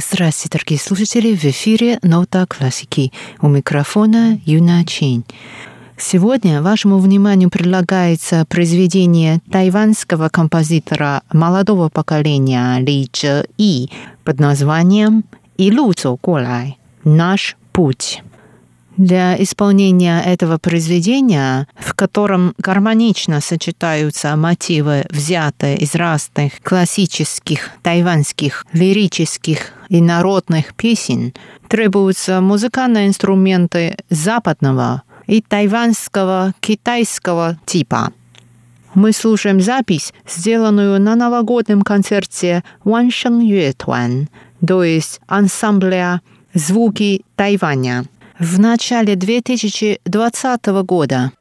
Здравствуйте, дорогие слушатели! В эфире «Нота классики». У микрофона Юна Чин. Сегодня вашему вниманию предлагается произведение тайванского композитора молодого поколения Ли Чжэ И под названием «Илу Гулай» – «Наш путь». Для исполнения этого произведения, в котором гармонично сочетаются мотивы, взятые из разных классических тайваньских лирических и народных песен, требуются музыкальные инструменты западного и тайваньского китайского типа. Мы слушаем запись, сделанную на новогоднем концерте Ван Шeng Юэ Туан, то есть ансамбля «Звуки Тайваня» в начале 2020 года.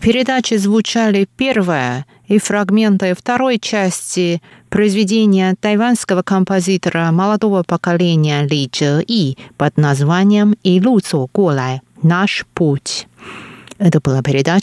Передаче звучали первая и фрагменты второй части произведения тайванского композитора молодого поколения Ли Чжэ И под названием «И Лу Цо Гулай. Наш путь». Это была передача